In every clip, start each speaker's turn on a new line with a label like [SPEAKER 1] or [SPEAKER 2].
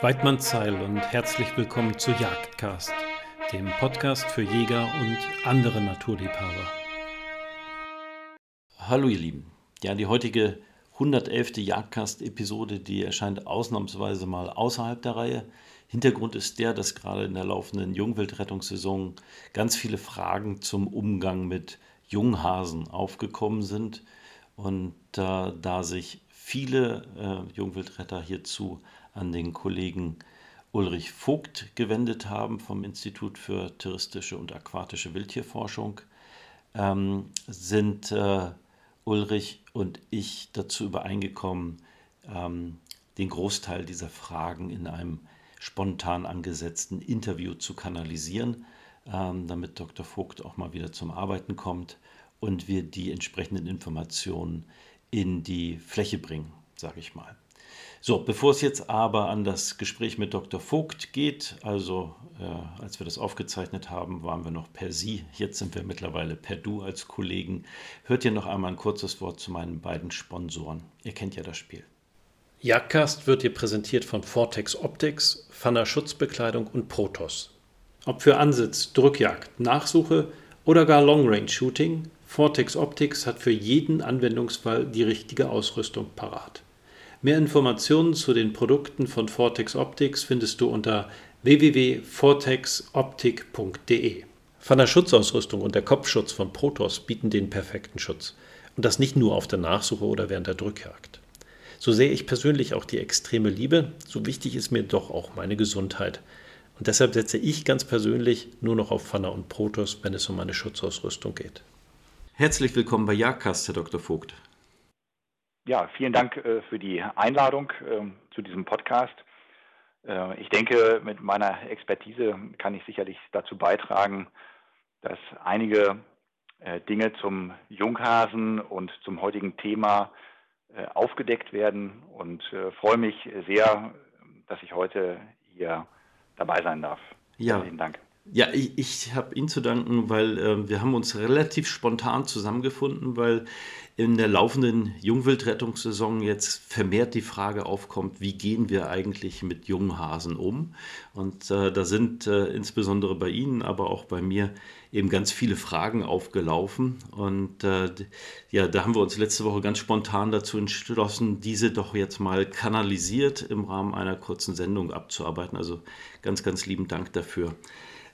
[SPEAKER 1] Weidmann Zeil und herzlich willkommen zu Jagdcast, dem Podcast für Jäger und andere Naturliebhaber.
[SPEAKER 2] Hallo ihr Lieben. Ja, die heutige 111. Jagdcast-Episode, die erscheint ausnahmsweise mal außerhalb der Reihe. Hintergrund ist der, dass gerade in der laufenden Jungwildrettungssaison ganz viele Fragen zum Umgang mit Junghasen aufgekommen sind. Und äh, da sich viele äh, Jungwildretter hierzu an den Kollegen Ulrich Vogt gewendet haben vom Institut für touristische und aquatische Wildtierforschung, ähm, sind äh, Ulrich und ich dazu übereingekommen, ähm, den Großteil dieser Fragen in einem spontan angesetzten Interview zu kanalisieren, ähm, damit Dr. Vogt auch mal wieder zum Arbeiten kommt und wir die entsprechenden Informationen in die Fläche bringen, sage ich mal. So, bevor es jetzt aber an das Gespräch mit Dr. Vogt geht, also äh, als wir das aufgezeichnet haben, waren wir noch per Sie, jetzt sind wir mittlerweile per Du als Kollegen. Hört ihr noch einmal ein kurzes Wort zu meinen beiden Sponsoren. Ihr kennt ja das Spiel.
[SPEAKER 1] Jagdcast wird dir präsentiert von Vortex Optics, Fanner Schutzbekleidung und Protos. Ob für Ansitz, Drückjagd, Nachsuche oder gar Long Range Shooting, Vortex Optics hat für jeden Anwendungsfall die richtige Ausrüstung parat. Mehr Informationen zu den Produkten von Vortex Optics findest du unter www.vortexoptik.de. Von der Schutzausrüstung und der Kopfschutz von Protos bieten den perfekten Schutz. Und das nicht nur auf der Nachsuche oder während der Drückjagd. So sehe ich persönlich auch die extreme Liebe, so wichtig ist mir doch auch meine Gesundheit. Und deshalb setze ich ganz persönlich nur noch auf Pfanner und Protos, wenn es um meine Schutzausrüstung geht.
[SPEAKER 2] Herzlich willkommen bei Jagdcast, Herr Dr. Vogt.
[SPEAKER 3] Ja, vielen Dank äh, für die Einladung äh, zu diesem Podcast. Äh, ich denke, mit meiner Expertise kann ich sicherlich dazu beitragen, dass einige äh, Dinge zum Junghasen und zum heutigen Thema aufgedeckt werden und freue mich sehr, dass ich heute hier dabei sein darf.
[SPEAKER 2] Ja. Vielen Dank. Ja, ich, ich habe Ihnen zu danken, weil äh, wir haben uns relativ spontan zusammengefunden, weil in der laufenden Jungwildrettungssaison jetzt vermehrt die Frage aufkommt, wie gehen wir eigentlich mit Junghasen um? Und äh, da sind äh, insbesondere bei Ihnen, aber auch bei mir eben ganz viele Fragen aufgelaufen. Und äh, ja, da haben wir uns letzte Woche ganz spontan dazu entschlossen, diese doch jetzt mal kanalisiert im Rahmen einer kurzen Sendung abzuarbeiten. Also ganz, ganz lieben Dank dafür.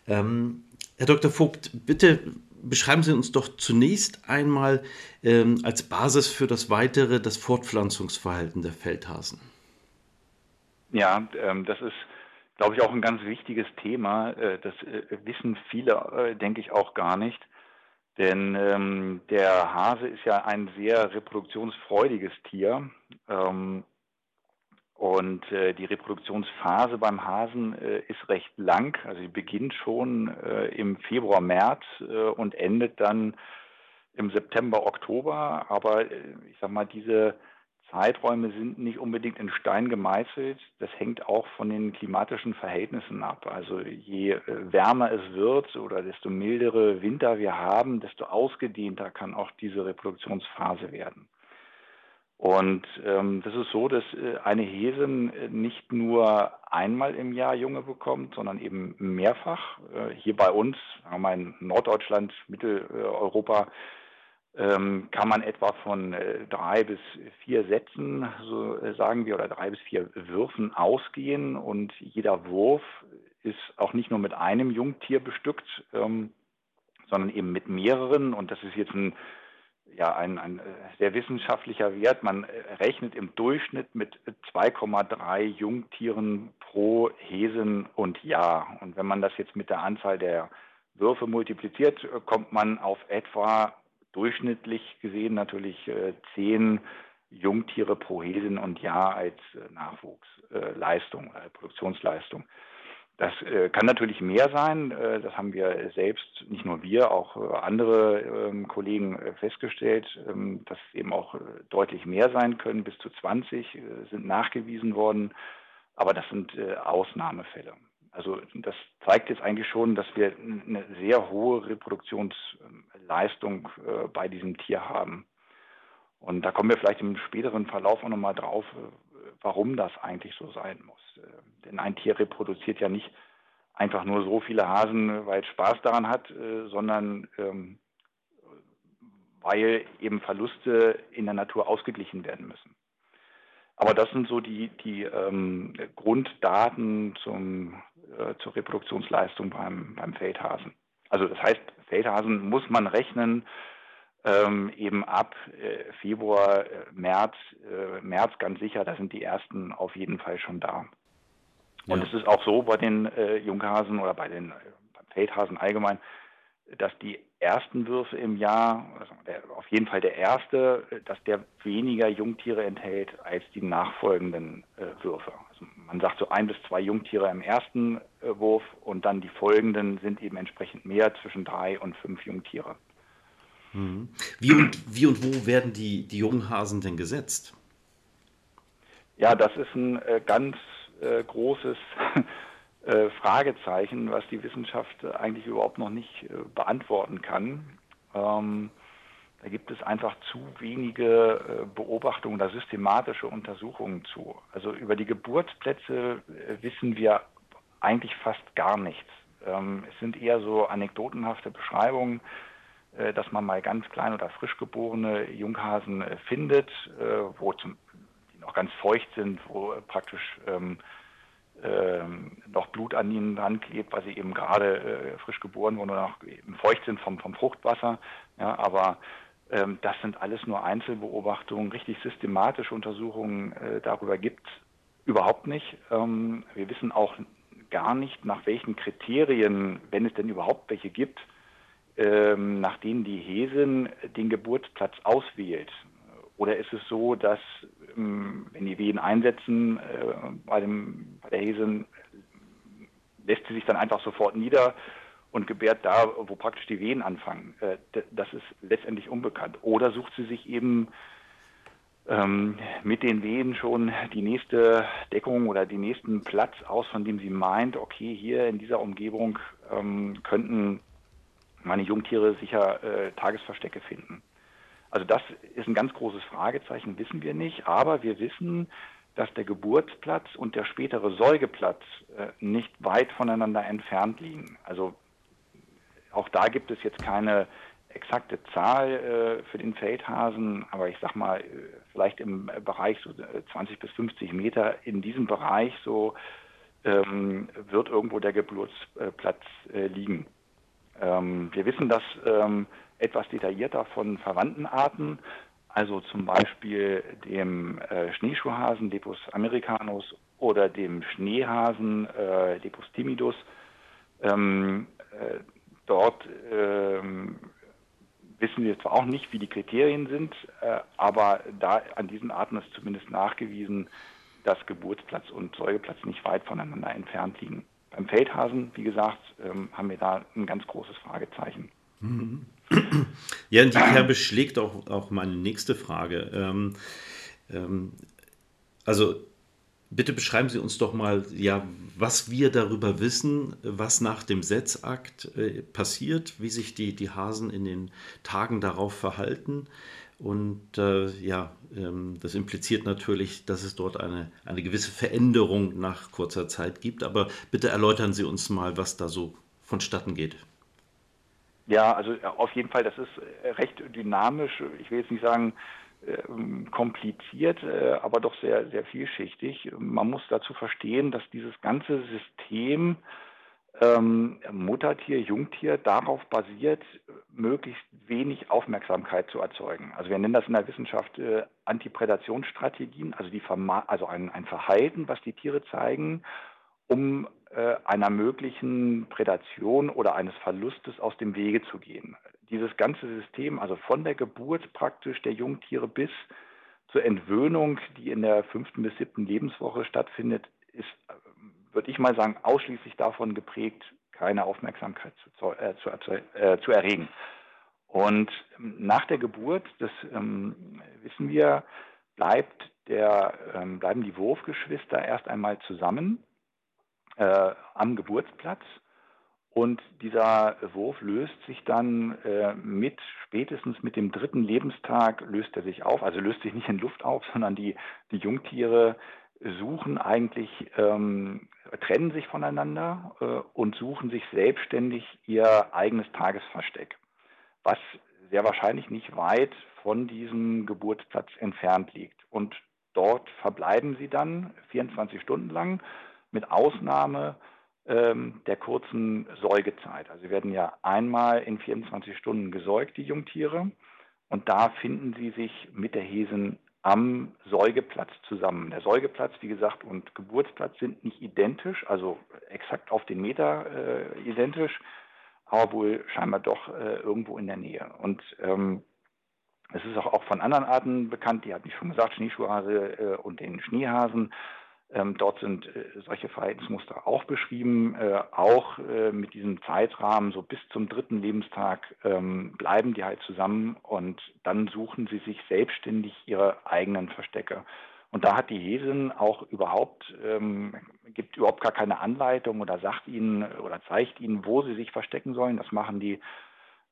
[SPEAKER 2] Ähm, Herr Dr. Vogt, bitte beschreiben Sie uns doch zunächst einmal ähm, als Basis für das weitere das Fortpflanzungsverhalten der Feldhasen.
[SPEAKER 3] Ja, ähm, das ist, glaube ich, auch ein ganz wichtiges Thema. Äh, das äh, wissen viele, äh, denke ich, auch gar nicht. Denn ähm, der Hase ist ja ein sehr reproduktionsfreudiges Tier. Ähm, und äh, die Reproduktionsphase beim Hasen äh, ist recht lang. Also sie beginnt schon äh, im Februar, März äh, und endet dann im September, Oktober. Aber äh, ich sag mal, diese Zeiträume sind nicht unbedingt in Stein gemeißelt. Das hängt auch von den klimatischen Verhältnissen ab. Also je äh, wärmer es wird oder desto mildere Winter wir haben, desto ausgedehnter kann auch diese Reproduktionsphase werden. Und ähm, das ist so, dass äh, eine Häsin äh, nicht nur einmal im Jahr Junge bekommt, sondern eben mehrfach. Äh, hier bei uns, sagen wir in Norddeutschland, Mitteleuropa, ähm, kann man etwa von äh, drei bis vier Sätzen, so äh, sagen wir, oder drei bis vier Würfen ausgehen. Und jeder Wurf ist auch nicht nur mit einem Jungtier bestückt, ähm, sondern eben mit mehreren. Und das ist jetzt ein ja ein, ein äh, sehr wissenschaftlicher Wert. Man äh, rechnet im Durchschnitt mit 2,3 Jungtieren pro Häsen und Jahr. Und wenn man das jetzt mit der Anzahl der Würfe multipliziert, äh, kommt man auf etwa durchschnittlich gesehen natürlich zehn Jungtiere pro Häsen und Jahr als Nachwuchsleistung, Produktionsleistung. Das äh, kann natürlich mehr sein. Äh, das haben wir selbst, nicht nur wir, auch äh, andere ähm, Kollegen festgestellt, ähm, dass es eben auch deutlich mehr sein können. Bis zu 20 äh, sind nachgewiesen worden. Aber das sind Ausnahmefälle. Also das zeigt jetzt eigentlich schon, dass wir eine sehr hohe Reproduktionsleistung bei diesem Tier haben. Und da kommen wir vielleicht im späteren Verlauf auch nochmal drauf, warum das eigentlich so sein muss. Äh, denn ein Tier reproduziert ja nicht einfach nur so viele Hasen, weil es Spaß daran hat, äh, sondern ähm, weil eben Verluste in der Natur ausgeglichen werden müssen. Aber das sind so die, die ähm, Grunddaten zum, äh, zur Reproduktionsleistung beim, beim Feldhasen. Also das heißt, Feldhasen muss man rechnen ähm, eben ab äh, Februar, äh, März, äh, März ganz sicher, da sind die ersten auf jeden Fall schon da. Und ja. es ist auch so bei den äh, Junghasen oder bei den beim Feldhasen allgemein, dass die ersten Würfe im Jahr, also der, auf jeden Fall der erste, dass der weniger Jungtiere enthält als die nachfolgenden äh, Würfe. Also man sagt so ein bis zwei Jungtiere im ersten äh, Wurf und dann die folgenden sind eben entsprechend mehr, zwischen drei und fünf Jungtiere.
[SPEAKER 2] Wie und, wie und wo werden die, die Junghasen denn gesetzt?
[SPEAKER 3] Ja, das ist ein äh, ganz äh, großes äh, Fragezeichen, was die Wissenschaft eigentlich überhaupt noch nicht beantworten kann. Ähm, da gibt es einfach zu wenige Beobachtungen oder systematische Untersuchungen zu. Also über die Geburtsplätze wissen wir eigentlich fast gar nichts. Ähm, es sind eher so anekdotenhafte Beschreibungen, dass man mal ganz klein oder frisch geborene Junghasen äh, findet, äh, wo zum, die noch ganz feucht sind, wo praktisch ähm, ähm, noch Blut an ihnen dran klebt, weil sie eben gerade äh, frisch geboren wurden oder noch feucht sind vom, vom Fruchtwasser. Ja, aber ähm, das sind alles nur Einzelbeobachtungen. Richtig systematische Untersuchungen äh, darüber gibt überhaupt nicht. Ähm, wir wissen auch gar nicht, nach welchen Kriterien, wenn es denn überhaupt welche gibt, ähm, nach denen die Hesin den Geburtsplatz auswählt? Oder ist es so, dass ähm, wenn die Wehen einsetzen äh, bei, dem, bei der Hesin, lässt sie sich dann einfach sofort nieder und gebärt da, wo praktisch die Wehen anfangen? Äh, das ist letztendlich unbekannt. Oder sucht sie sich eben ähm, mit den Wehen schon die nächste Deckung oder den nächsten Platz aus, von dem sie meint, okay, hier in dieser Umgebung ähm, könnten meine Jungtiere sicher äh, Tagesverstecke finden. Also das ist ein ganz großes Fragezeichen, wissen wir nicht, aber wir wissen, dass der Geburtsplatz und der spätere Säugeplatz äh, nicht weit voneinander entfernt liegen. Also auch da gibt es jetzt keine exakte Zahl äh, für den Feldhasen, aber ich sag mal, äh, vielleicht im Bereich so 20 äh, bis 50 Meter in diesem Bereich so ähm, wird irgendwo der Geburtsplatz äh, liegen. Ähm, wir wissen das ähm, etwas detaillierter von verwandten Arten, also zum Beispiel dem äh, Schneeschuhhasen Lepus americanus oder dem Schneehasen äh, Lepus timidus. Ähm, äh, dort ähm, wissen wir zwar auch nicht, wie die Kriterien sind, äh, aber da an diesen Arten ist zumindest nachgewiesen, dass Geburtsplatz und Säugeplatz nicht weit voneinander entfernt liegen. Beim Feldhasen, wie gesagt, ähm, haben wir da ein ganz großes Fragezeichen.
[SPEAKER 2] Ja, in die Kerbe schlägt auch, auch meine nächste Frage. Ähm, ähm, also bitte beschreiben Sie uns doch mal, ja, was wir darüber wissen, was nach dem Setzakt äh, passiert, wie sich die, die Hasen in den Tagen darauf verhalten. Und äh, ja, das impliziert natürlich, dass es dort eine, eine gewisse Veränderung nach kurzer Zeit gibt. Aber bitte erläutern Sie uns mal, was da so vonstatten geht.
[SPEAKER 3] Ja, also auf jeden Fall, das ist äh, recht dynamisch. Ich will jetzt nicht sagen ähm, kompliziert, äh, aber doch sehr, sehr vielschichtig. Man muss dazu verstehen, dass dieses ganze System ähm, Muttertier, Jungtier darauf basiert, möglichst wenig Aufmerksamkeit zu erzeugen. Also wir nennen das in der Wissenschaft äh, Antiprädationsstrategien, also, die also ein, ein Verhalten, was die Tiere zeigen, um äh, einer möglichen Prädation oder eines Verlustes aus dem Wege zu gehen. Dieses ganze System, also von der Geburt praktisch der Jungtiere bis zur Entwöhnung, die in der fünften bis siebten Lebenswoche stattfindet, ist würde ich mal sagen, ausschließlich davon geprägt, keine Aufmerksamkeit zu, äh, zu, äh, zu erregen. Und nach der Geburt, das ähm, wissen wir, bleibt der, ähm, bleiben die Wurfgeschwister erst einmal zusammen äh, am Geburtsplatz Und dieser Wurf löst sich dann äh, mit, spätestens mit dem dritten Lebenstag löst er sich auf, also löst sich nicht in Luft auf, sondern die, die Jungtiere suchen eigentlich, ähm, trennen sich voneinander äh, und suchen sich selbstständig ihr eigenes Tagesversteck, was sehr wahrscheinlich nicht weit von diesem Geburtsplatz entfernt liegt. Und dort verbleiben sie dann 24 Stunden lang, mit Ausnahme ähm, der kurzen Säugezeit. Also sie werden ja einmal in 24 Stunden gesäugt, die Jungtiere. Und da finden sie sich mit der Hesen am Säugeplatz zusammen. Der Säugeplatz, wie gesagt, und Geburtsplatz sind nicht identisch, also exakt auf den Meter äh, identisch, aber wohl scheinbar doch äh, irgendwo in der Nähe. Und ähm, es ist auch, auch von anderen Arten bekannt, die hatte ich schon gesagt, Schneeschuhhase äh, und den Schneehasen. Ähm, dort sind äh, solche Verhaltensmuster auch beschrieben. Äh, auch äh, mit diesem Zeitrahmen, so bis zum dritten Lebenstag, ähm, bleiben die halt zusammen und dann suchen sie sich selbstständig ihre eigenen Verstecke. Und da hat die Hesin auch überhaupt, ähm, gibt überhaupt gar keine Anleitung oder sagt ihnen oder zeigt ihnen, wo sie sich verstecken sollen. Das machen die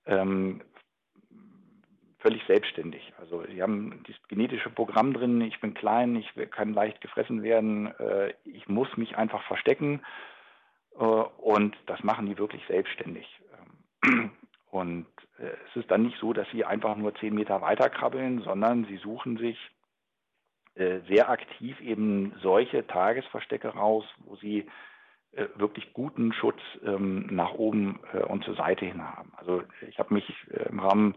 [SPEAKER 3] ähm, völlig selbstständig. Also sie haben das genetische Programm drin, ich bin klein, ich kann leicht gefressen werden, äh, ich muss mich einfach verstecken äh, und das machen die wirklich selbstständig. Ähm, und äh, es ist dann nicht so, dass sie einfach nur zehn Meter weiter krabbeln, sondern sie suchen sich sehr aktiv eben solche Tagesverstecke raus, wo sie wirklich guten Schutz ähm, nach oben und zur Seite hin haben. Also ich habe mich im Rahmen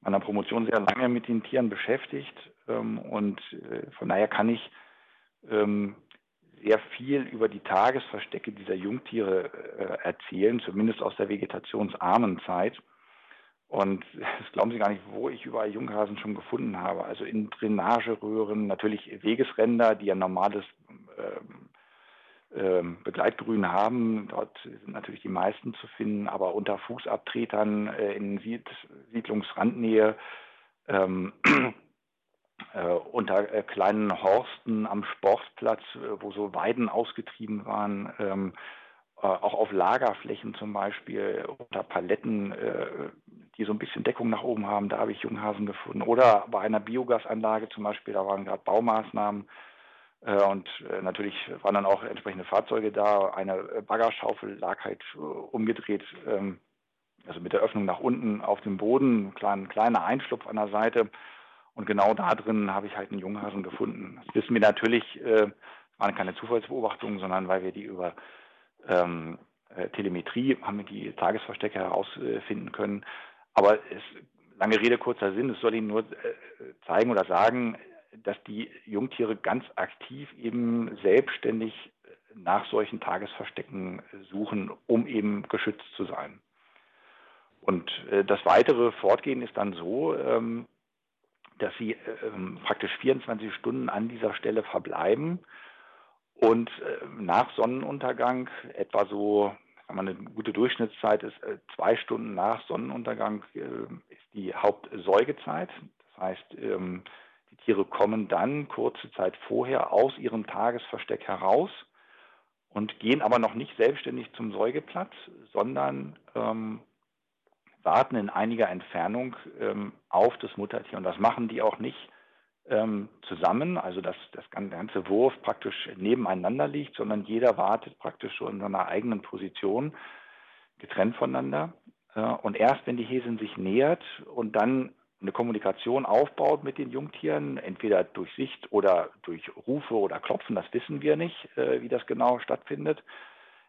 [SPEAKER 3] meiner Promotion sehr lange mit den Tieren beschäftigt ähm, und äh, von daher kann ich ähm, sehr viel über die Tagesverstecke dieser Jungtiere äh, erzählen, zumindest aus der vegetationsarmen Zeit. Und das glauben Sie gar nicht, wo ich überall Junghasen schon gefunden habe. Also in Drainageröhren, natürlich Wegesränder, die ein normales ähm, Begleitgrün haben. Dort sind natürlich die meisten zu finden, aber unter Fußabtretern äh, in Sied Siedlungsrandnähe, ähm, äh, unter äh, kleinen Horsten am Sportplatz, äh, wo so Weiden ausgetrieben waren, ähm, äh, auch auf Lagerflächen zum Beispiel, unter Paletten, die so ein bisschen Deckung nach oben haben, da habe ich Junghasen gefunden. Oder bei einer Biogasanlage zum Beispiel, da waren gerade Baumaßnahmen und äh, natürlich waren dann auch entsprechende Fahrzeuge da. Eine Baggerschaufel lag halt äh, umgedreht, ähm, also mit der Öffnung nach unten auf dem Boden, ein kleiner Einschlupf an der Seite. Und genau da drin habe ich halt einen Junghasen gefunden. Das wissen wir natürlich, äh, waren keine Zufallsbeobachtungen, sondern weil wir die über ähm, Telemetrie haben wir die Tagesverstecke herausfinden können. Aber es, lange Rede, kurzer Sinn, es soll Ihnen nur zeigen oder sagen, dass die Jungtiere ganz aktiv eben selbstständig nach solchen Tagesverstecken suchen, um eben geschützt zu sein. Und äh, das weitere Fortgehen ist dann so, ähm, dass sie ähm, praktisch 24 Stunden an dieser Stelle verbleiben und äh, nach Sonnenuntergang etwa so, wenn man eine gute Durchschnittszeit ist, äh, zwei Stunden nach Sonnenuntergang ist die Hauptsäugezeit. Das heißt, ähm, die Tiere kommen dann kurze Zeit vorher aus ihrem Tagesversteck heraus und gehen aber noch nicht selbstständig zum Säugeplatz, sondern ähm, warten in einiger Entfernung ähm, auf das Muttertier. Und das machen die auch nicht ähm, zusammen, also dass das ganze Wurf praktisch nebeneinander liegt, sondern jeder wartet praktisch so in seiner eigenen Position, getrennt voneinander. Äh, und erst wenn die Häsin sich nähert und dann eine Kommunikation aufbaut mit den Jungtieren, entweder durch Sicht oder durch Rufe oder Klopfen, das wissen wir nicht, äh, wie das genau stattfindet.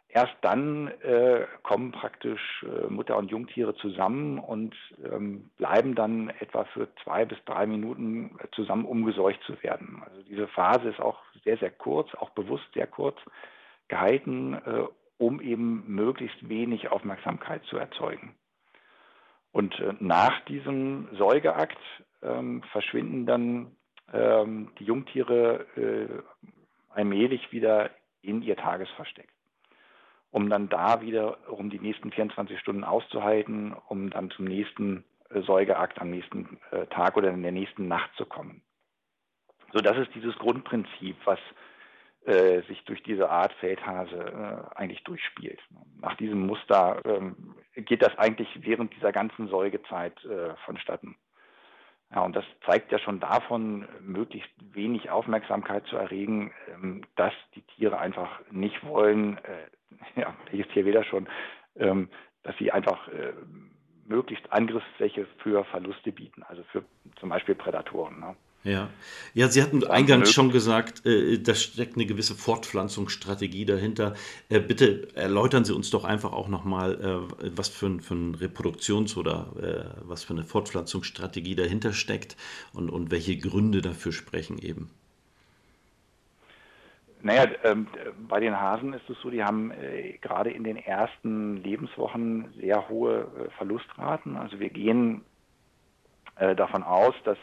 [SPEAKER 3] Erst dann äh, kommen praktisch äh, Mutter und Jungtiere zusammen und ähm, bleiben dann etwa für zwei bis drei Minuten zusammen, um geseucht zu werden. Also diese Phase ist auch sehr, sehr kurz, auch bewusst sehr kurz gehalten, äh, um eben möglichst wenig Aufmerksamkeit zu erzeugen. Und äh, nach diesem Säugeakt ähm, verschwinden dann ähm, die Jungtiere äh, allmählich wieder in ihr Tagesversteck, um dann da wieder um die nächsten 24 Stunden auszuhalten, um dann zum nächsten äh, Säugeakt am nächsten äh, Tag oder in der nächsten Nacht zu kommen. So, das ist dieses Grundprinzip, was äh, sich durch diese Art Feldhase äh, eigentlich durchspielt. Nach diesem Muster ähm, geht das eigentlich während dieser ganzen Säugezeit äh, vonstatten. Ja, und das zeigt ja schon davon, möglichst wenig Aufmerksamkeit zu erregen, ähm, dass die Tiere einfach nicht wollen, äh, ja, welches Tier wieder schon, ähm, dass sie einfach äh, möglichst Angriffsfläche für Verluste bieten, also für zum Beispiel Prädatoren. Ne?
[SPEAKER 2] Ja. ja, Sie hatten eingangs schon gesagt, äh, da steckt eine gewisse Fortpflanzungsstrategie dahinter. Äh, bitte erläutern Sie uns doch einfach auch nochmal, äh, was für, ein, für eine Reproduktions- oder äh, was für eine Fortpflanzungsstrategie dahinter steckt und, und welche Gründe dafür sprechen eben.
[SPEAKER 3] Naja, ähm, bei den Hasen ist es so, die haben äh, gerade in den ersten Lebenswochen sehr hohe äh, Verlustraten. Also wir gehen äh, davon aus, dass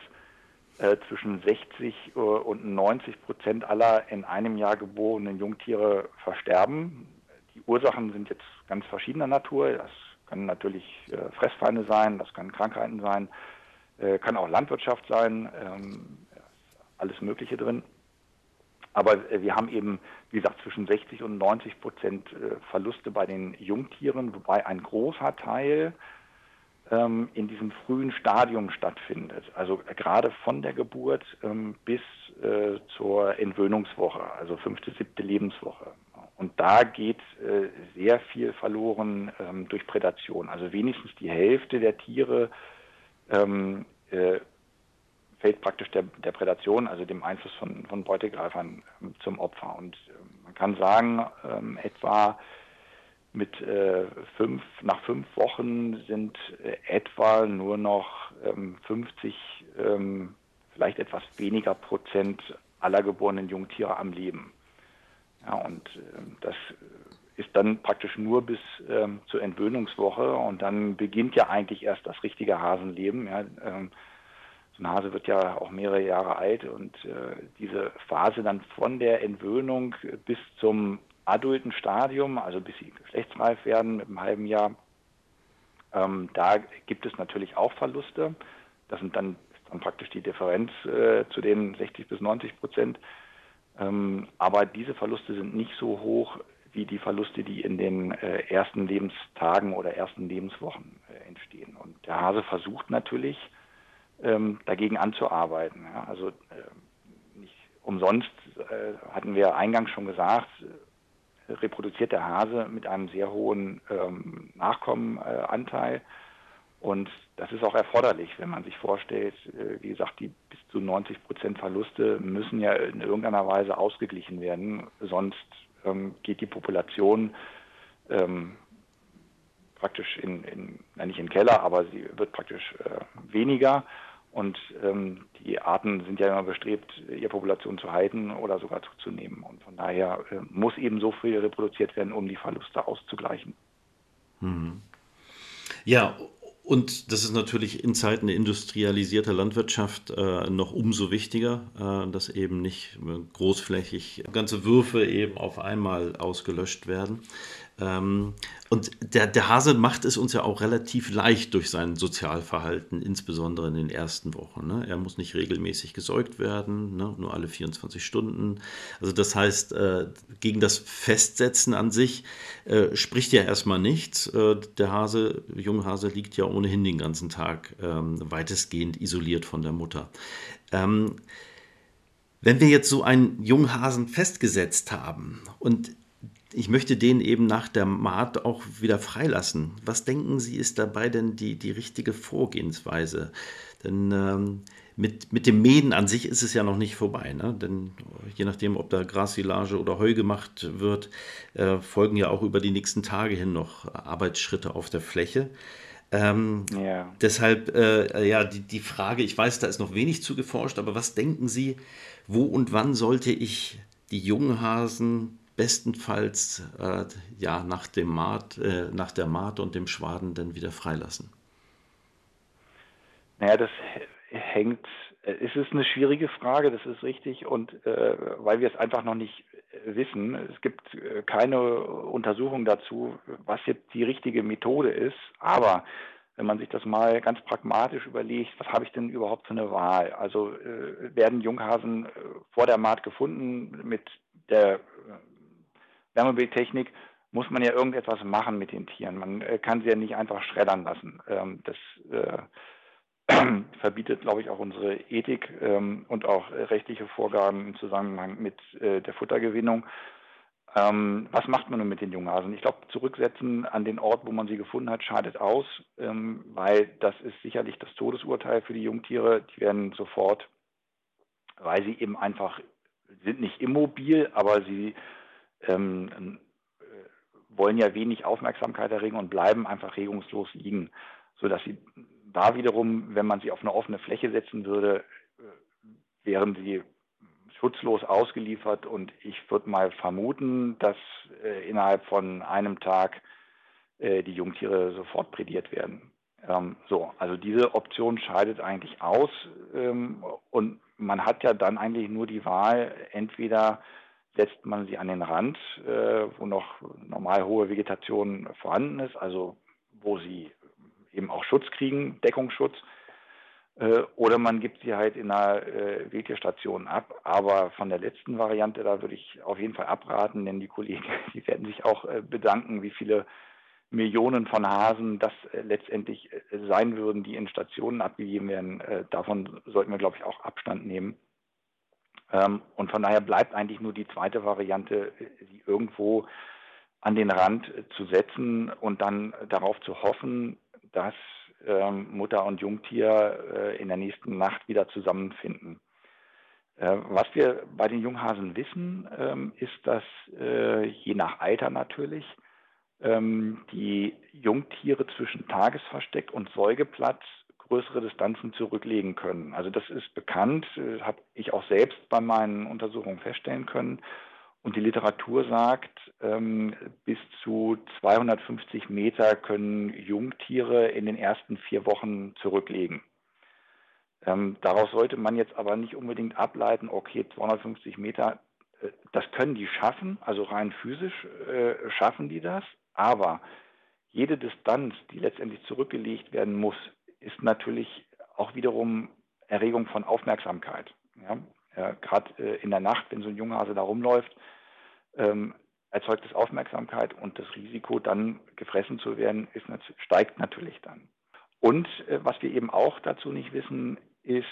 [SPEAKER 3] äh, zwischen 60 äh, und 90 Prozent aller in einem Jahr geborenen Jungtiere versterben. Die Ursachen sind jetzt ganz verschiedener Natur. Das können natürlich äh, Fressfeinde sein, das können Krankheiten sein, kann auch Landwirtschaft sein, ähm, alles Mögliche drin. Aber wir haben eben, wie gesagt, zwischen 60 und 90 Prozent Verluste bei den Jungtieren, wobei ein großer Teil ähm, in diesem frühen Stadium stattfindet. Also gerade von der Geburt ähm, bis äh, zur Entwöhnungswoche, also fünfte, siebte Lebenswoche. Und da geht äh, sehr viel verloren ähm, durch Prädation. Also wenigstens die Hälfte der Tiere ähm, äh, fällt praktisch der, der, Prädation, also dem Einfluss von, von Beutegreifern ähm, zum Opfer. Und äh, man kann sagen, ähm, etwa mit äh, fünf, nach fünf Wochen sind äh, etwa nur noch ähm, 50, ähm, vielleicht etwas weniger Prozent aller geborenen Jungtiere am Leben. Ja, und äh, das ist dann praktisch nur bis ähm, zur Entwöhnungswoche und dann beginnt ja eigentlich erst das richtige Hasenleben. Ja, ähm, so ein Hase wird ja auch mehrere Jahre alt und äh, diese Phase dann von der Entwöhnung bis zum adulten Stadium, also bis sie geschlechtsreif werden mit einem halben Jahr, ähm, da gibt es natürlich auch Verluste. Das sind dann, dann praktisch die Differenz äh, zu den 60 bis 90 Prozent. Ähm, aber diese Verluste sind nicht so hoch wie die Verluste, die in den äh, ersten Lebenstagen oder ersten Lebenswochen äh, entstehen. Und der Hase versucht natürlich, ähm, dagegen anzuarbeiten. Ja, also äh, nicht umsonst äh, hatten wir eingangs schon gesagt, reproduziert der Hase mit einem sehr hohen ähm, Nachkommenanteil. Und das ist auch erforderlich, wenn man sich vorstellt, äh, wie gesagt, die bis zu 90 Prozent Verluste müssen ja in irgendeiner Weise ausgeglichen werden. Sonst ähm, geht die Population ähm, praktisch in, in, na nicht in den Keller, aber sie wird praktisch äh, weniger. Und ähm, die Arten sind ja immer bestrebt, ihre Population zu halten oder sogar zuzunehmen. Und von daher äh, muss eben so viel reproduziert werden, um die Verluste auszugleichen.
[SPEAKER 2] Mhm. Ja, und das ist natürlich in Zeiten industrialisierter Landwirtschaft äh, noch umso wichtiger, äh, dass eben nicht großflächig ganze Würfe eben auf einmal ausgelöscht werden. Ähm, und der, der Hase macht es uns ja auch relativ leicht durch sein Sozialverhalten, insbesondere in den ersten Wochen. Ne? Er muss nicht regelmäßig gesäugt werden, ne? nur alle 24 Stunden. Also das heißt, äh, gegen das Festsetzen an sich äh, spricht ja erstmal nichts. Äh, der Hase, junge Hase liegt ja ohnehin den ganzen Tag ähm, weitestgehend isoliert von der Mutter. Ähm, wenn wir jetzt so einen Junghasen festgesetzt haben und ich möchte den eben nach der Maat auch wieder freilassen. Was denken Sie, ist dabei denn die, die richtige Vorgehensweise? Denn ähm, mit, mit dem Mähen an sich ist es ja noch nicht vorbei. Ne? Denn je nachdem, ob da Grassilage oder Heu gemacht wird, äh, folgen ja auch über die nächsten Tage hin noch Arbeitsschritte auf der Fläche. Ähm, ja. Deshalb, äh, ja, die, die Frage, ich weiß, da ist noch wenig zu geforscht, aber was denken Sie, wo und wann sollte ich die Junghasen bestenfalls äh, ja, nach, dem Maat, äh, nach der Maat und dem Schwaden dann wieder freilassen?
[SPEAKER 3] Naja, das hängt, es ist eine schwierige Frage, das ist richtig, und äh, weil wir es einfach noch nicht wissen, es gibt äh, keine Untersuchung dazu, was jetzt die richtige Methode ist, aber wenn man sich das mal ganz pragmatisch überlegt, was habe ich denn überhaupt für eine Wahl? Also äh, werden Junghasen äh, vor der Maat gefunden mit der Wärmebildtechnik muss man ja irgendetwas machen mit den Tieren. Man äh, kann sie ja nicht einfach schreddern lassen. Ähm, das äh, verbietet, glaube ich, auch unsere Ethik ähm, und auch rechtliche Vorgaben im Zusammenhang mit äh, der Futtergewinnung. Ähm, was macht man nun mit den Junghasen? Ich glaube, zurücksetzen an den Ort, wo man sie gefunden hat, scheidet aus, ähm, weil das ist sicherlich das Todesurteil für die Jungtiere. Die werden sofort, weil sie eben einfach sind nicht immobil, aber sie ähm, wollen ja wenig Aufmerksamkeit erregen und bleiben einfach regungslos liegen, sodass sie da wiederum, wenn man sie auf eine offene Fläche setzen würde, äh, wären sie schutzlos ausgeliefert und ich würde mal vermuten, dass äh, innerhalb von einem Tag äh, die Jungtiere sofort prädiert werden. Ähm, so, also diese Option scheidet eigentlich aus ähm, und man hat ja dann eigentlich nur die Wahl, entweder setzt man sie an den Rand, äh, wo noch normal hohe Vegetation vorhanden ist, also wo sie eben auch Schutz kriegen, Deckungsschutz, äh, oder man gibt sie halt in einer äh, Wildtierstation ab. Aber von der letzten Variante, da würde ich auf jeden Fall abraten, denn die Kollegen, die werden sich auch äh, bedanken, wie viele Millionen von Hasen das äh, letztendlich äh, sein würden, die in Stationen abgegeben werden. Davon sollten wir, glaube ich, auch Abstand nehmen. Ähm, und von daher bleibt eigentlich nur die zweite Variante, sie irgendwo an den Rand zu setzen und dann darauf zu hoffen, dass ähm, Mutter und Jungtier äh, in der nächsten Nacht wieder zusammenfinden. Äh, was wir bei den Junghasen wissen, ähm, ist, dass äh, je nach Alter natürlich die Jungtiere zwischen Tagesversteck und Säugeplatz größere Distanzen zurücklegen können. Also das ist bekannt, äh, habe ich auch selbst bei meinen Untersuchungen feststellen können. Und die Literatur sagt, ähm, bis zu 250 Meter können Jungtiere in den ersten vier Wochen zurücklegen. Ähm, daraus sollte man jetzt aber nicht unbedingt ableiten, okay, 250 Meter, äh, das können die schaffen, also rein physisch äh, schaffen die das, aber jede Distanz, die letztendlich zurückgelegt werden muss, ist natürlich auch wiederum Erregung von Aufmerksamkeit. Ja? Ja, Gerade äh, in der Nacht, wenn so ein Junghase da rumläuft, ähm, erzeugt es Aufmerksamkeit und das Risiko, dann gefressen zu werden, ist, steigt natürlich dann. Und äh, was wir eben auch dazu nicht wissen, ist,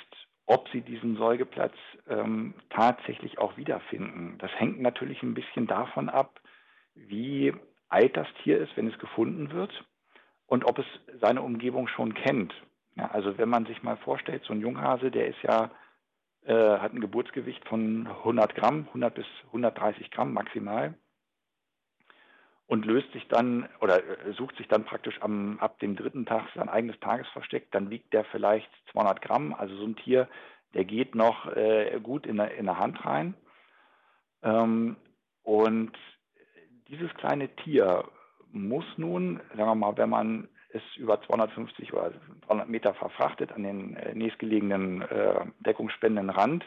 [SPEAKER 3] ob sie diesen Säugeplatz ähm, tatsächlich auch wiederfinden. Das hängt natürlich ein bisschen davon ab, wie alt das Tier ist, wenn es gefunden wird und ob es seine Umgebung schon kennt. Ja, also wenn man sich mal vorstellt, so ein Junghase, der ist ja, äh, hat ein Geburtsgewicht von 100 Gramm, 100 bis 130 Gramm maximal und löst sich dann oder äh, sucht sich dann praktisch am, ab dem dritten Tag sein eigenes Tagesversteck, dann wiegt der vielleicht 200 Gramm. Also so ein Tier, der geht noch äh, gut in der, in der Hand rein. Ähm, und dieses kleine Tier muss nun, sagen wir mal, wenn man es über 250 oder 300 Meter verfrachtet an den äh, nächstgelegenen äh, deckungsspendenden Rand,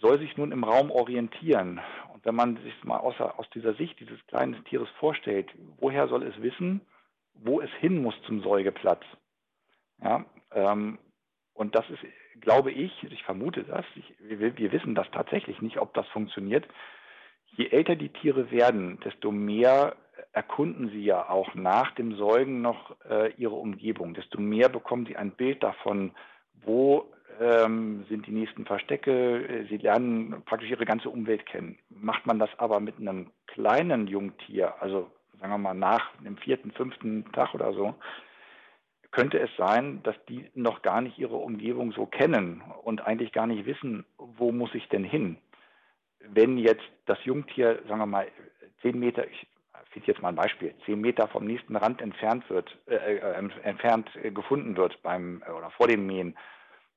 [SPEAKER 3] soll sich nun im Raum orientieren. Und wenn man sich mal außer, aus dieser Sicht dieses kleinen Tieres vorstellt, woher soll es wissen, wo es hin muss zum Säugeplatz? Ja, ähm, und das ist, glaube ich, ich vermute das, ich, wir, wir wissen das tatsächlich nicht, ob das funktioniert. Je älter die Tiere werden, desto mehr erkunden sie ja auch nach dem Säugen noch äh, ihre Umgebung. Desto mehr bekommen sie ein Bild davon, wo ähm, sind die nächsten Verstecke. Sie lernen praktisch ihre ganze Umwelt kennen. Macht man das aber mit einem kleinen Jungtier, also sagen wir mal nach dem vierten, fünften Tag oder so, könnte es sein, dass die noch gar nicht ihre Umgebung so kennen und eigentlich gar nicht wissen, wo muss ich denn hin. Wenn jetzt das Jungtier, sagen wir mal, zehn Meter, ich jetzt mal ein Beispiel, zehn Meter vom nächsten Rand entfernt wird, äh, äh, entfernt äh, gefunden wird beim äh, oder vor dem Mähen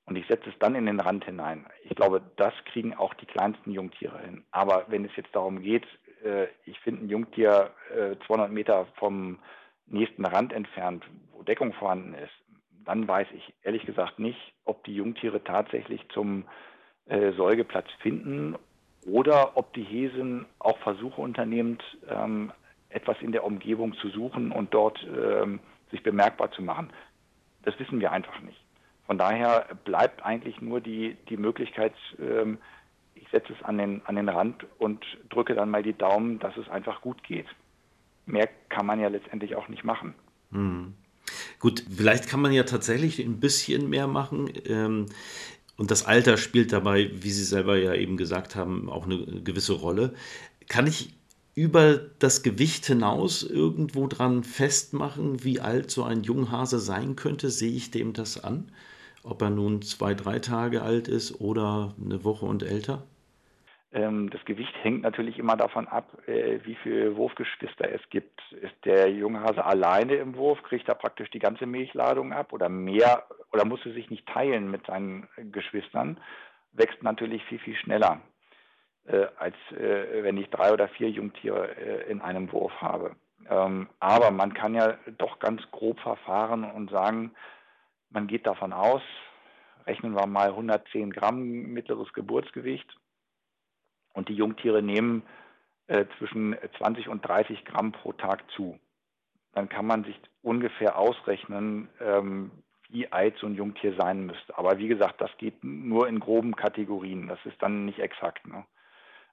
[SPEAKER 3] und ich setze es dann in den Rand hinein. Ich glaube, das kriegen auch die kleinsten Jungtiere hin. Aber wenn es jetzt darum geht, äh, ich finde ein Jungtier 200 äh, Meter vom nächsten Rand entfernt, wo Deckung vorhanden ist, dann weiß ich ehrlich gesagt nicht, ob die Jungtiere tatsächlich zum Säugeplatz finden oder ob die Hesen auch Versuche unternimmt, ähm, etwas in der Umgebung zu suchen und dort ähm, sich bemerkbar zu machen. Das wissen wir einfach nicht. Von daher bleibt eigentlich nur die, die Möglichkeit, ähm, ich setze es an den, an den Rand und drücke dann mal die Daumen, dass es einfach gut geht. Mehr kann man ja letztendlich auch nicht machen.
[SPEAKER 2] Hm. Gut, vielleicht kann man ja tatsächlich ein bisschen mehr machen. Ähm, und das Alter spielt dabei, wie Sie selber ja eben gesagt haben, auch eine gewisse Rolle. Kann ich über das Gewicht hinaus irgendwo dran festmachen, wie alt so ein Junghase sein könnte? Sehe ich dem das an? Ob er nun zwei, drei Tage alt ist oder eine Woche und älter?
[SPEAKER 3] Ähm, das Gewicht hängt natürlich immer davon ab, äh, wie viele Wurfgeschwister es gibt. Ist der Junghase alleine im Wurf, kriegt er praktisch die ganze Milchladung ab oder mehr oder muss er sich nicht teilen mit seinen Geschwistern, wächst natürlich viel, viel schneller, äh, als äh, wenn ich drei oder vier Jungtiere in einem Wurf habe. Ähm, aber man kann ja doch ganz grob verfahren und sagen, man geht davon aus, rechnen wir mal 110 Gramm mittleres Geburtsgewicht und die Jungtiere nehmen äh, zwischen 20 und 30 Gramm pro Tag zu. Dann kann man sich ungefähr ausrechnen, ähm, wie alt so ein Jungtier sein müsste. Aber wie gesagt, das geht nur in groben Kategorien. Das ist dann nicht exakt. Ne?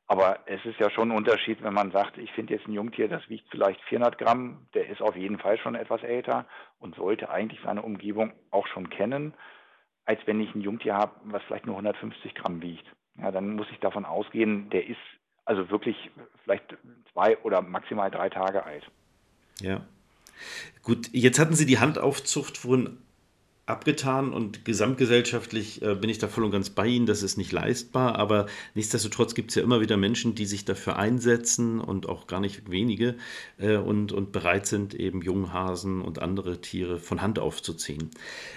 [SPEAKER 3] Aber es ist ja schon ein Unterschied, wenn man sagt, ich finde jetzt ein Jungtier, das wiegt vielleicht 400 Gramm, der ist auf jeden Fall schon etwas älter und sollte eigentlich seine Umgebung auch schon kennen, als wenn ich ein Jungtier habe, was vielleicht nur 150 Gramm wiegt ja, dann muss ich davon ausgehen, der ist also wirklich vielleicht zwei oder maximal drei Tage alt.
[SPEAKER 2] Ja. Gut, jetzt hatten Sie die Handaufzucht vorhin abgetan und gesamtgesellschaftlich äh, bin ich da voll und ganz bei Ihnen, das ist nicht leistbar, aber nichtsdestotrotz gibt es ja immer wieder Menschen, die sich dafür einsetzen und auch gar nicht wenige äh, und, und bereit sind, eben Junghasen und andere Tiere von Hand aufzuziehen.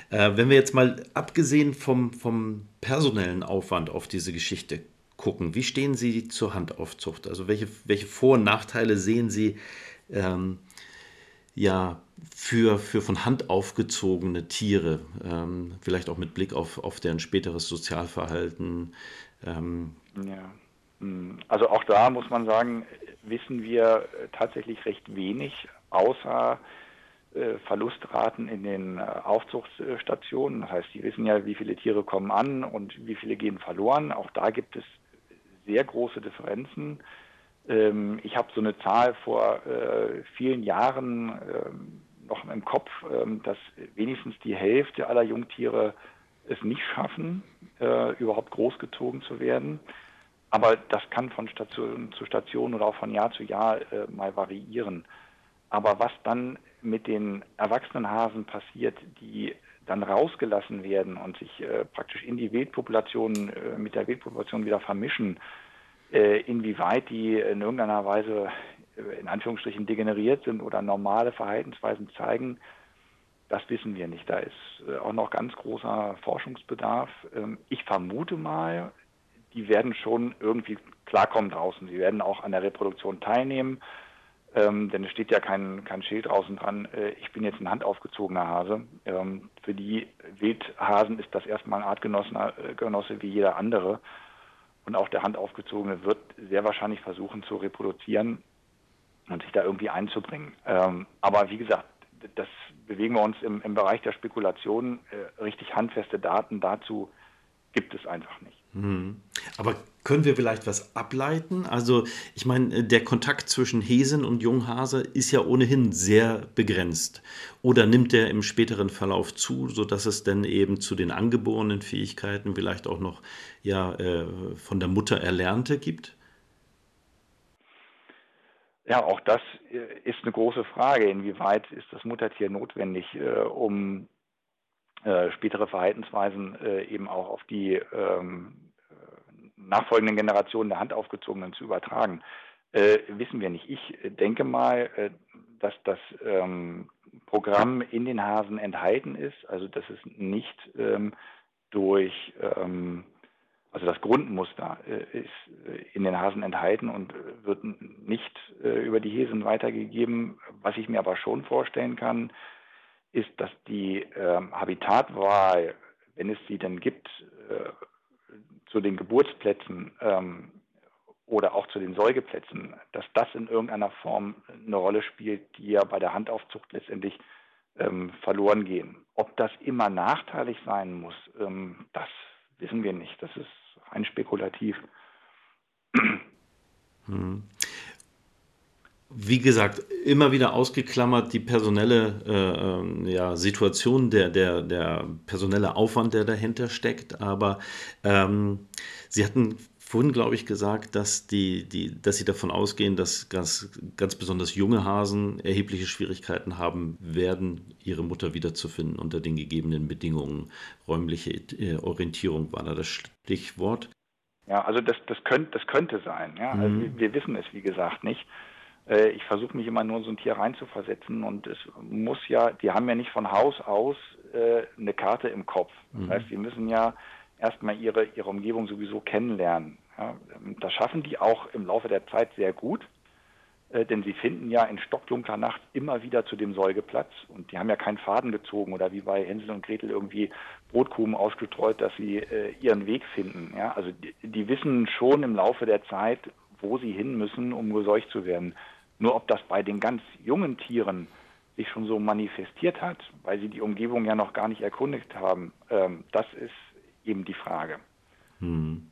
[SPEAKER 2] Äh, wenn wir jetzt mal abgesehen vom, vom personellen Aufwand auf diese Geschichte gucken, wie stehen Sie zur Handaufzucht? Also welche, welche Vor- und Nachteile sehen Sie ähm, ja für, für von Hand aufgezogene Tiere, ähm, vielleicht auch mit Blick auf, auf deren späteres Sozialverhalten.
[SPEAKER 3] Ähm. Ja, hm. also auch da muss man sagen, wissen wir tatsächlich recht wenig, außer äh, Verlustraten in den äh, Aufzuchtstationen. Das heißt, die wissen ja, wie viele Tiere kommen an und wie viele gehen verloren. Auch da gibt es sehr große Differenzen. Ähm, ich habe so eine Zahl vor äh, vielen Jahren ähm, noch im Kopf, ähm, dass wenigstens die Hälfte aller Jungtiere es nicht schaffen, äh, überhaupt großgezogen zu werden. Aber das kann von Station zu Station oder auch von Jahr zu Jahr äh, mal variieren. Aber was dann mit den erwachsenen Hasen passiert, die dann rausgelassen werden und sich äh, praktisch in die Wildpopulation mit der Wildpopulation wieder vermischen, inwieweit die in irgendeiner Weise in Anführungsstrichen degeneriert sind oder normale Verhaltensweisen zeigen, das wissen wir nicht. Da ist äh, auch noch ganz großer Forschungsbedarf. Ähm, ich vermute mal, die werden schon irgendwie klarkommen draußen. Sie werden auch an der Reproduktion teilnehmen, ähm, denn es steht ja kein, kein Schild draußen dran, äh, ich bin jetzt ein handaufgezogener Hase. Ähm, für die Wildhasen ist das erstmal ein Artgenosse wie jeder andere. Und auch der handaufgezogene wird sehr wahrscheinlich versuchen zu reproduzieren und sich da irgendwie einzubringen. Ähm, aber wie gesagt, das bewegen wir uns im, im Bereich der Spekulation. Äh, richtig handfeste Daten dazu gibt es einfach nicht.
[SPEAKER 2] Hm. Aber können wir vielleicht was ableiten? Also, ich meine, der Kontakt zwischen Häsen und Junghase ist ja ohnehin sehr begrenzt. Oder nimmt der im späteren Verlauf zu, sodass es dann eben zu den angeborenen Fähigkeiten vielleicht auch noch ja, äh, von der Mutter Erlernte gibt?
[SPEAKER 3] Ja, auch das äh, ist eine große Frage. Inwieweit ist das Muttertier notwendig, äh, um äh, spätere Verhaltensweisen äh, eben auch auf die ähm, nachfolgenden Generationen der Handaufgezogenen zu übertragen? Äh, wissen wir nicht. Ich denke mal, äh, dass das ähm, Programm in den Hasen enthalten ist, also dass es nicht ähm, durch ähm, also das Grundmuster äh, ist äh, in den Hasen enthalten und wird nicht äh, über die Häsen weitergegeben. Was ich mir aber schon vorstellen kann, ist, dass die ähm, Habitatwahl, wenn es sie denn gibt, zu den Geburtsplätzen ähm, oder auch zu den Säugeplätzen, dass das in irgendeiner Form eine Rolle spielt, die ja bei der Handaufzucht letztendlich ähm, verloren gehen. Ob das immer nachteilig sein muss, das wissen wir nicht. Das ist rein spekulativ.
[SPEAKER 2] Hm. Wie gesagt, immer wieder ausgeklammert die personelle äh, ja, Situation, der, der, der personelle Aufwand, der dahinter steckt. Aber ähm, Sie hatten vorhin, glaube ich, gesagt, dass, die, die, dass Sie davon ausgehen, dass ganz, ganz besonders junge Hasen erhebliche Schwierigkeiten haben werden, ihre Mutter wiederzufinden unter den gegebenen Bedingungen. Räumliche äh, Orientierung war da das Stichwort.
[SPEAKER 3] Ja, also das, das, könnt, das könnte sein. Ja? Also mhm. wir wissen es, wie gesagt, nicht. Äh, ich versuche mich immer nur so ein Tier reinzuversetzen und es muss ja, die haben ja nicht von Haus aus äh, eine Karte im Kopf. Das mhm. heißt, die müssen ja erstmal ihre, ihre Umgebung sowieso kennenlernen. Ja? Das schaffen die auch im Laufe der Zeit sehr gut. Äh, denn sie finden ja in stockdunkler Nacht immer wieder zu dem Säugeplatz und die haben ja keinen Faden gezogen oder wie bei Hänsel und Gretel irgendwie Brotkrumen ausgestreut, dass sie äh, ihren Weg finden. Ja? Also die, die, wissen schon im Laufe der Zeit, wo sie hin müssen, um geseucht zu werden. Nur ob das bei den ganz jungen Tieren sich schon so manifestiert hat, weil sie die Umgebung ja noch gar nicht erkundigt haben, ähm, das ist eben die Frage.
[SPEAKER 2] Hm.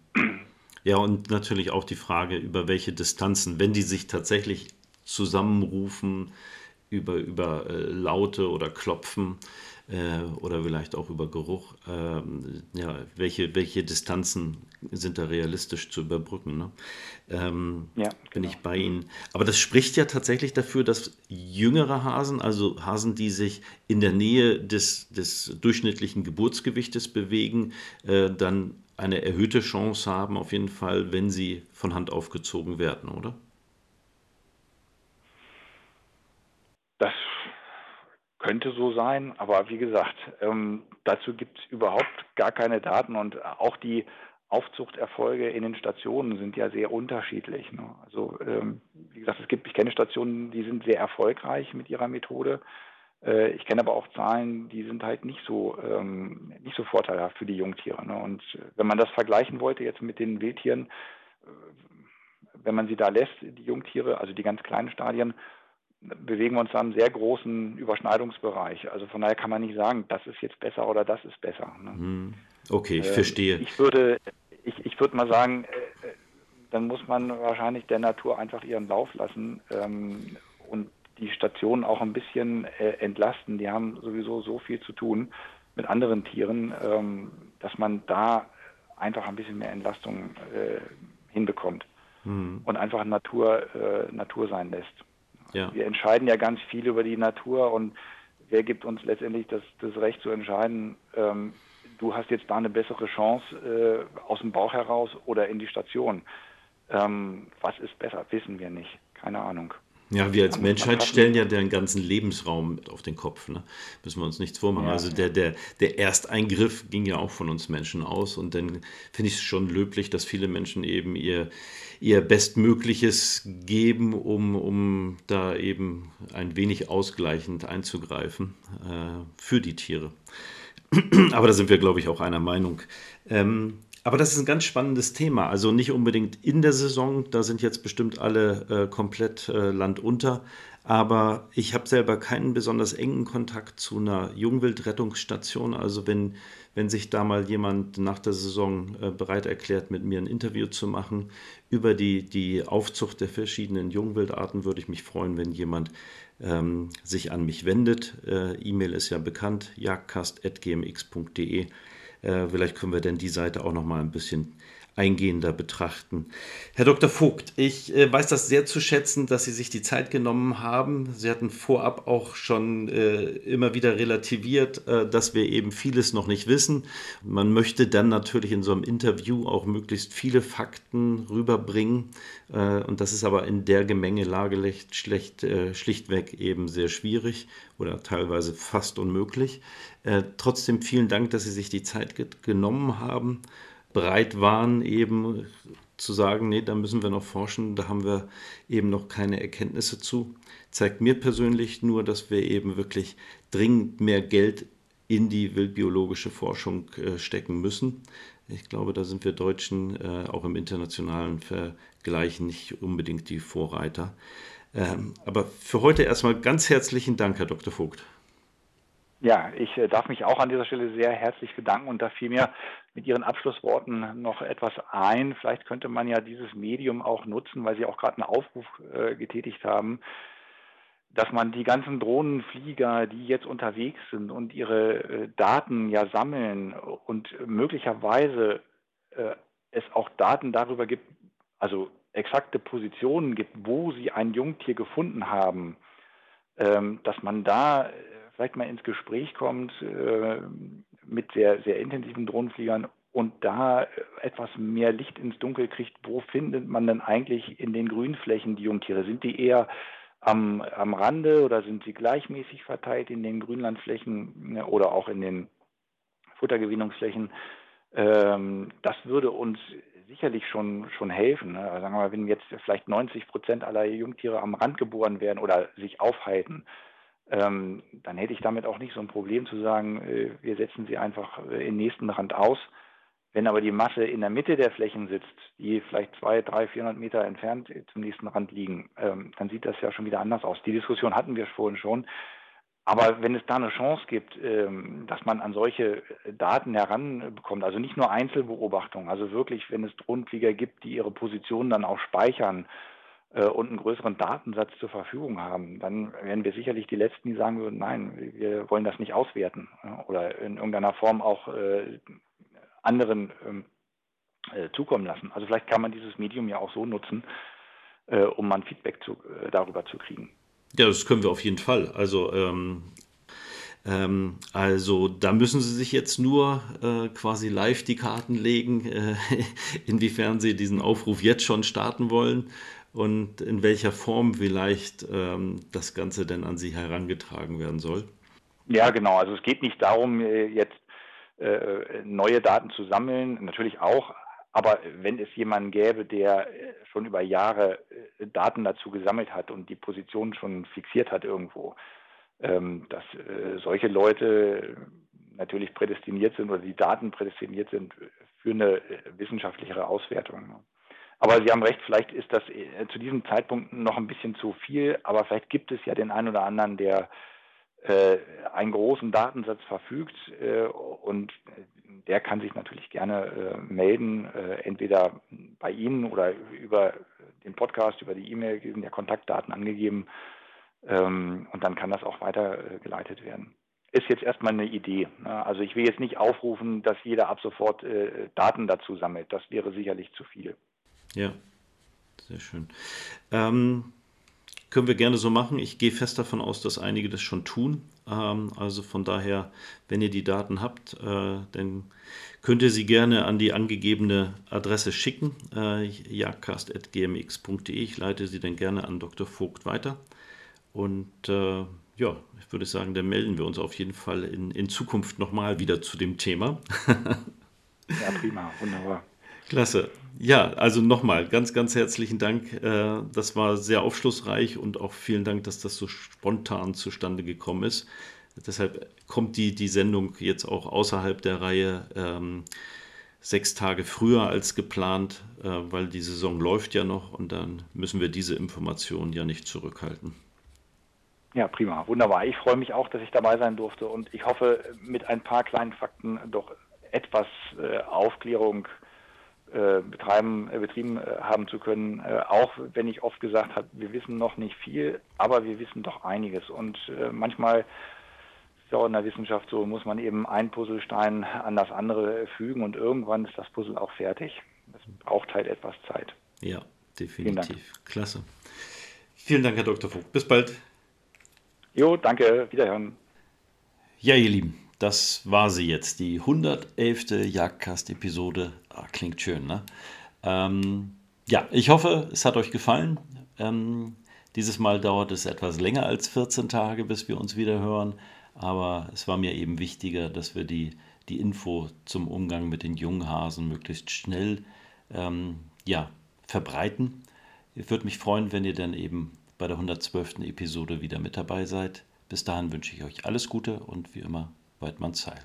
[SPEAKER 2] Ja, und natürlich auch die Frage, über welche Distanzen, wenn die sich tatsächlich zusammenrufen, über, über äh, Laute oder Klopfen äh, oder vielleicht auch über Geruch, äh, ja, welche, welche Distanzen sind da realistisch zu überbrücken. Ne? Ähm, ja, genau. Bin ich bei Ihnen. Aber das spricht ja tatsächlich dafür, dass jüngere Hasen, also Hasen, die sich in der Nähe des, des durchschnittlichen Geburtsgewichtes bewegen, äh, dann eine erhöhte Chance haben, auf jeden Fall, wenn sie von Hand aufgezogen werden, oder?
[SPEAKER 3] Das könnte so sein, aber wie gesagt, ähm, dazu gibt es überhaupt gar keine Daten und auch die Aufzuchterfolge in den Stationen sind ja sehr unterschiedlich. Ne? Also ähm, wie gesagt, es gibt, ich kenne Stationen, die sind sehr erfolgreich mit ihrer Methode. Äh, ich kenne aber auch Zahlen, die sind halt nicht so, ähm, nicht so vorteilhaft für die Jungtiere. Ne? Und äh, wenn man das vergleichen wollte jetzt mit den Wildtieren, äh, wenn man sie da lässt, die Jungtiere, also die ganz kleinen Stadien, bewegen wir uns da im sehr großen Überschneidungsbereich. Also von daher kann man nicht sagen, das ist jetzt besser oder das ist besser. Ne?
[SPEAKER 2] Hm. Okay, ich ähm, verstehe.
[SPEAKER 3] Ich würde, ich, ich würde mal sagen, dann muss man wahrscheinlich der Natur einfach ihren Lauf lassen ähm, und die Stationen auch ein bisschen äh, entlasten. Die haben sowieso so viel zu tun mit anderen Tieren, ähm, dass man da einfach ein bisschen mehr Entlastung äh, hinbekommt mhm. und einfach Natur, äh, Natur sein lässt. Ja. Wir entscheiden ja ganz viel über die Natur und wer gibt uns letztendlich das, das Recht zu entscheiden, ähm, du hast jetzt da eine bessere Chance äh, aus dem Bauch heraus oder in die Station. Ähm, was ist besser, wissen wir nicht. Keine Ahnung.
[SPEAKER 2] Ja, wir als Menschheit stellen ja den ganzen Lebensraum auf den Kopf. Ne? Müssen wir uns nichts vormachen. Ja, also der, der, der Ersteingriff ging ja auch von uns Menschen aus. Und dann finde ich es schon löblich, dass viele Menschen eben ihr, ihr Bestmögliches geben, um, um da eben ein wenig ausgleichend einzugreifen äh, für die Tiere. Aber da sind wir, glaube ich, auch einer Meinung. Ähm, aber das ist ein ganz spannendes Thema. Also nicht unbedingt in der Saison, da sind jetzt bestimmt alle äh, komplett äh, landunter. Aber ich habe selber keinen besonders engen Kontakt zu einer Jungwildrettungsstation. Also wenn, wenn sich da mal jemand nach der Saison äh, bereit erklärt, mit mir ein Interview zu machen über die, die Aufzucht der verschiedenen Jungwildarten, würde ich mich freuen, wenn jemand ähm, sich an mich wendet. Äh, E-Mail ist ja bekannt, jagdcast.gmx.de. Äh, vielleicht können wir denn die Seite auch noch mal ein bisschen eingehender betrachten. Herr Dr. Vogt, ich äh, weiß das sehr zu schätzen, dass Sie sich die Zeit genommen haben. Sie hatten vorab auch schon äh, immer wieder relativiert, äh, dass wir eben vieles noch nicht wissen. Man möchte dann natürlich in so einem Interview auch möglichst viele Fakten rüberbringen. Äh, und das ist aber in der Gemengelage schlecht, äh, schlichtweg eben sehr schwierig oder teilweise fast unmöglich. Trotzdem vielen Dank, dass Sie sich die Zeit genommen haben, bereit waren, eben zu sagen, nee, da müssen wir noch forschen, da haben wir eben noch keine Erkenntnisse zu. Zeigt mir persönlich nur, dass wir eben wirklich dringend mehr Geld in die wildbiologische Forschung äh, stecken müssen. Ich glaube, da sind wir Deutschen äh, auch im internationalen Vergleich nicht unbedingt die Vorreiter. Ähm, aber für heute erstmal ganz herzlichen Dank, Herr Dr. Vogt.
[SPEAKER 3] Ja, ich äh, darf mich auch an dieser Stelle sehr herzlich bedanken und da fiel mir mit Ihren Abschlussworten noch etwas ein. Vielleicht könnte man ja dieses Medium auch nutzen, weil Sie auch gerade einen Aufruf äh, getätigt haben, dass man die ganzen Drohnenflieger, die jetzt unterwegs sind und ihre äh, Daten ja sammeln und möglicherweise äh, es auch Daten darüber gibt, also exakte Positionen gibt, wo sie ein Jungtier gefunden haben, ähm, dass man da vielleicht mal ins Gespräch kommt äh, mit sehr, sehr intensiven Drohnenfliegern und da etwas mehr Licht ins Dunkel kriegt, wo findet man denn eigentlich in den Grünflächen die Jungtiere? Sind die eher am, am Rande oder sind sie gleichmäßig verteilt in den Grünlandflächen ne, oder auch in den Futtergewinnungsflächen? Ähm, das würde uns sicherlich schon, schon helfen. Ne? Also sagen wir mal, wenn jetzt vielleicht 90 Prozent aller Jungtiere am Rand geboren werden oder sich aufhalten, ähm, dann hätte ich damit auch nicht so ein Problem zu sagen, äh, wir setzen sie einfach äh, im nächsten Rand aus. Wenn aber die Masse in der Mitte der Flächen sitzt, die vielleicht zwei, drei, 400 Meter entfernt zum nächsten Rand liegen, ähm, dann sieht das ja schon wieder anders aus. Die Diskussion hatten wir vorhin schon. Aber wenn es da eine Chance gibt, ähm, dass man an solche äh, Daten heranbekommt, also nicht nur Einzelbeobachtungen, also wirklich, wenn es Drohnenflieger gibt, die ihre Position dann auch speichern, und einen größeren Datensatz zur Verfügung haben, dann wären wir sicherlich die Letzten, die sagen würden, nein, wir wollen das nicht auswerten oder in irgendeiner Form auch äh, anderen ähm, äh, zukommen lassen. Also vielleicht kann man dieses Medium ja auch so nutzen, um mal ein Feedback zu, darüber zu kriegen.
[SPEAKER 2] Ja, das können wir auf jeden Fall. Also ähm, ähm, also da müssen Sie sich jetzt nur äh, quasi live die Karten legen, äh, inwiefern Sie diesen Aufruf jetzt schon starten wollen und in welcher Form vielleicht ähm, das Ganze denn an Sie herangetragen werden soll?
[SPEAKER 3] Ja, genau. Also es geht nicht darum, äh, jetzt äh, neue Daten zu sammeln, natürlich auch, aber wenn es jemanden gäbe, der äh, schon über Jahre äh, Daten dazu gesammelt hat und die Position schon fixiert hat irgendwo, ähm, dass äh, solche Leute natürlich prädestiniert sind oder die Daten prädestiniert sind für eine wissenschaftlichere Auswertung. Aber Sie haben recht, vielleicht ist das äh, zu diesem Zeitpunkt noch ein bisschen zu viel, aber vielleicht gibt es ja den einen oder anderen, der äh, einen großen Datensatz verfügt äh, und der kann sich natürlich gerne äh, melden, äh, entweder bei Ihnen oder über den Podcast, über die E-Mail, sind ja Kontaktdaten angegeben ähm, und dann kann das auch weitergeleitet äh, werden. Ist jetzt erstmal eine Idee. Ne? Also ich will jetzt nicht aufrufen, dass jeder ab sofort Daten dazu sammelt. Das wäre sicherlich zu viel.
[SPEAKER 2] Ja, sehr schön. Ähm, können wir gerne so machen. Ich gehe fest davon aus, dass einige das schon tun. Ähm, also von daher, wenn ihr die Daten habt, äh, dann könnt ihr sie gerne an die angegebene Adresse schicken, äh, jagdcast.gmx.de. Ich leite sie dann gerne an Dr. Vogt weiter. Und äh, ja, ich würde sagen, dann melden wir uns auf jeden Fall in, in Zukunft nochmal wieder zu dem Thema.
[SPEAKER 3] ja, prima, wunderbar.
[SPEAKER 2] Klasse. Ja, also nochmal ganz, ganz herzlichen Dank. Äh, das war sehr aufschlussreich und auch vielen Dank, dass das so spontan zustande gekommen ist. Deshalb kommt die, die Sendung jetzt auch außerhalb der Reihe ähm, sechs Tage früher als geplant, äh, weil die Saison läuft ja noch und dann müssen wir diese Informationen ja nicht zurückhalten.
[SPEAKER 3] Ja, prima, wunderbar. Ich freue mich auch, dass ich dabei sein durfte und ich hoffe, mit ein paar kleinen Fakten doch etwas äh, Aufklärung betreiben, äh, betrieben äh, haben zu können, auch wenn ich oft gesagt habe, wir wissen noch nicht viel, aber wir wissen doch einiges. Und manchmal ist es auch in der Wissenschaft so, muss man eben ein Puzzlestein an das andere fügen und irgendwann ist das Puzzle auch fertig. Das braucht halt etwas Zeit.
[SPEAKER 2] Ja, definitiv. Klasse. Vielen Dank, Herr Dr. Vogt. Bis bald.
[SPEAKER 3] Jo, danke. Wiederhören.
[SPEAKER 2] Ja, ihr Lieben, das war sie jetzt, die 111. Jagdcast-Episode. Ah, klingt schön, ne? Ähm, ja, ich hoffe, es hat euch gefallen. Ähm, dieses Mal dauert es etwas länger als 14 Tage, bis wir uns wieder hören. Aber es war mir eben wichtiger, dass wir die, die Info zum Umgang mit den jungen Hasen möglichst schnell ähm, ja, verbreiten. Ich würde mich freuen, wenn ihr dann eben bei der 112. Episode wieder mit dabei seid. Bis dahin wünsche ich euch alles Gute und wie immer Weidmanns Heil.